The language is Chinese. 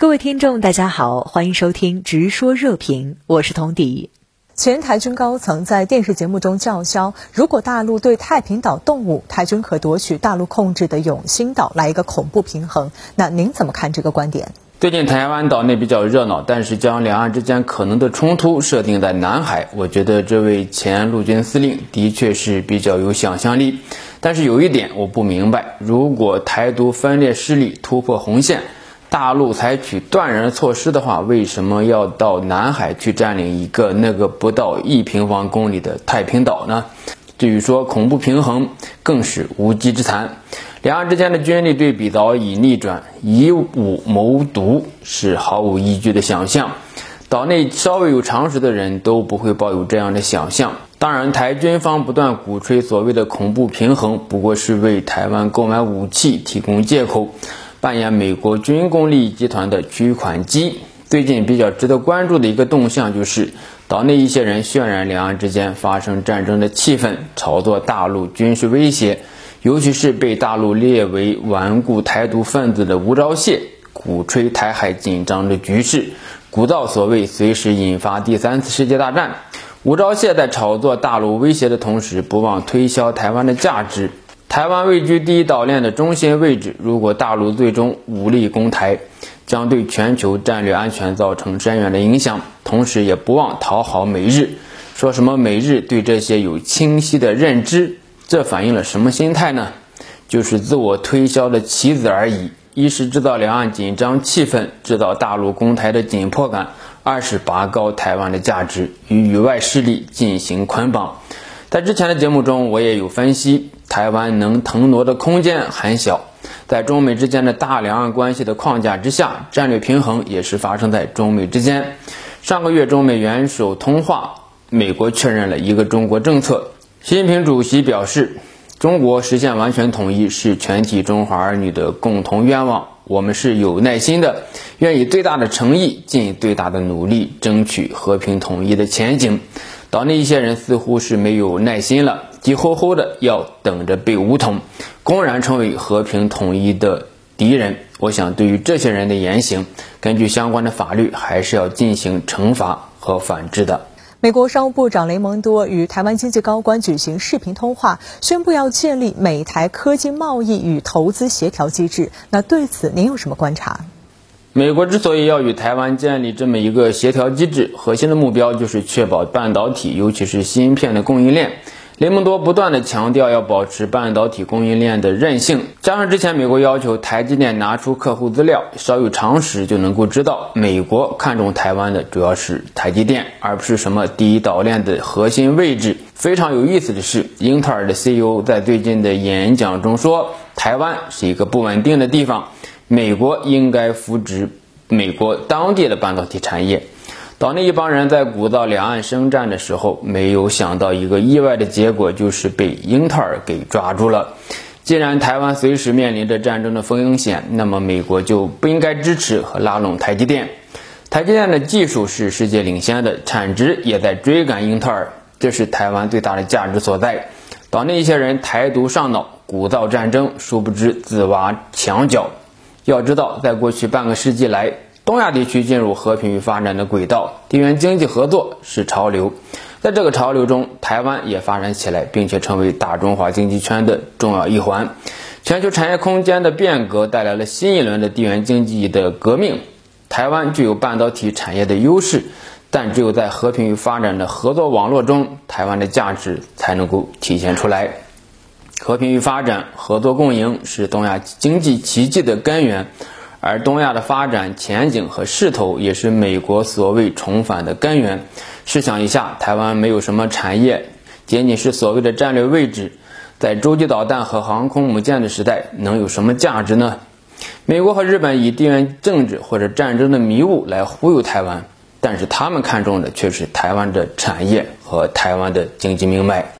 各位听众，大家好，欢迎收听《直说热评》，我是童迪。前台军高层在电视节目中叫嚣，如果大陆对太平岛动武，台军可夺取大陆控制的永兴岛，来一个恐怖平衡。那您怎么看这个观点？最近台湾岛内比较热闹，但是将两岸之间可能的冲突设定在南海，我觉得这位前陆军司令的确是比较有想象力。但是有一点我不明白，如果台独分裂势力突破红线，大陆采取断然措施的话，为什么要到南海去占领一个那个不到一平方公里的太平岛呢？至于说恐怖平衡，更是无稽之谈。两岸之间的军力对比早已逆转，以武谋独是毫无依据的想象。岛内稍微有常识的人都不会抱有这样的想象。当然，台军方不断鼓吹所谓的恐怖平衡，不过是为台湾购买武器提供借口。扮演美国军工利益集团的取款机。最近比较值得关注的一个动向，就是岛内一些人渲染两岸之间发生战争的气氛，炒作大陆军事威胁。尤其是被大陆列为顽固台独分子的吴钊燮，鼓吹台海紧张的局势，鼓噪所谓随时引发第三次世界大战。吴钊燮在炒作大陆威胁的同时，不忘推销台湾的价值。台湾位居第一岛链的中心位置，如果大陆最终武力攻台，将对全球战略安全造成深远的影响。同时，也不忘讨好美日，说什么美日对这些有清晰的认知，这反映了什么心态呢？就是自我推销的棋子而已。一是制造两岸紧张气氛，制造大陆攻台的紧迫感；二是拔高台湾的价值，与域外势力进行捆绑。在之前的节目中，我也有分析。台湾能腾挪的空间很小，在中美之间的大两岸关系的框架之下，战略平衡也是发生在中美之间。上个月中美元首通话，美国确认了一个中国政策。习近平主席表示，中国实现完全统一是全体中华儿女的共同愿望，我们是有耐心的，愿以最大的诚意，尽最大的努力，争取和平统一的前景。岛内一些人似乎是没有耐心了。急吼吼的要等着被武统，公然成为和平统一的敌人。我想，对于这些人的言行，根据相关的法律，还是要进行惩罚和反制的。美国商务部长雷蒙多与台湾经济高官举行视频通话，宣布要建立美台科技贸易与投资协调机制。那对此您有什么观察？美国之所以要与台湾建立这么一个协调机制，核心的目标就是确保半导体，尤其是芯片的供应链。雷蒙多不断的强调要保持半导体供应链的韧性，加上之前美国要求台积电拿出客户资料，稍有常识就能够知道，美国看中台湾的主要是台积电，而不是什么第一岛链的核心位置。非常有意思的是，英特尔的 CEO 在最近的演讲中说，台湾是一个不稳定的地方，美国应该扶植美国当地的半导体产业。岛内一帮人在鼓噪两岸生战的时候，没有想到一个意外的结果，就是被英特尔给抓住了。既然台湾随时面临着战争的风险，那么美国就不应该支持和拉拢台积电。台积电的技术是世界领先的，产值也在追赶英特尔，这是台湾最大的价值所在。岛内一些人台独上脑，鼓噪战争，殊不知自挖墙角。要知道，在过去半个世纪来，东亚地区进入和平与发展的轨道，地缘经济合作是潮流。在这个潮流中，台湾也发展起来，并且成为大中华经济圈的重要一环。全球产业空间的变革带来了新一轮的地缘经济的革命。台湾具有半导体产业的优势，但只有在和平与发展的合作网络中，台湾的价值才能够体现出来。和平与发展、合作共赢是东亚经济奇迹的根源。而东亚的发展前景和势头，也是美国所谓重返的根源。试想一下，台湾没有什么产业，仅仅是所谓的战略位置，在洲际导弹和航空母舰的时代，能有什么价值呢？美国和日本以地缘政治或者战争的迷雾来忽悠台湾，但是他们看中的却是台湾的产业和台湾的经济命脉。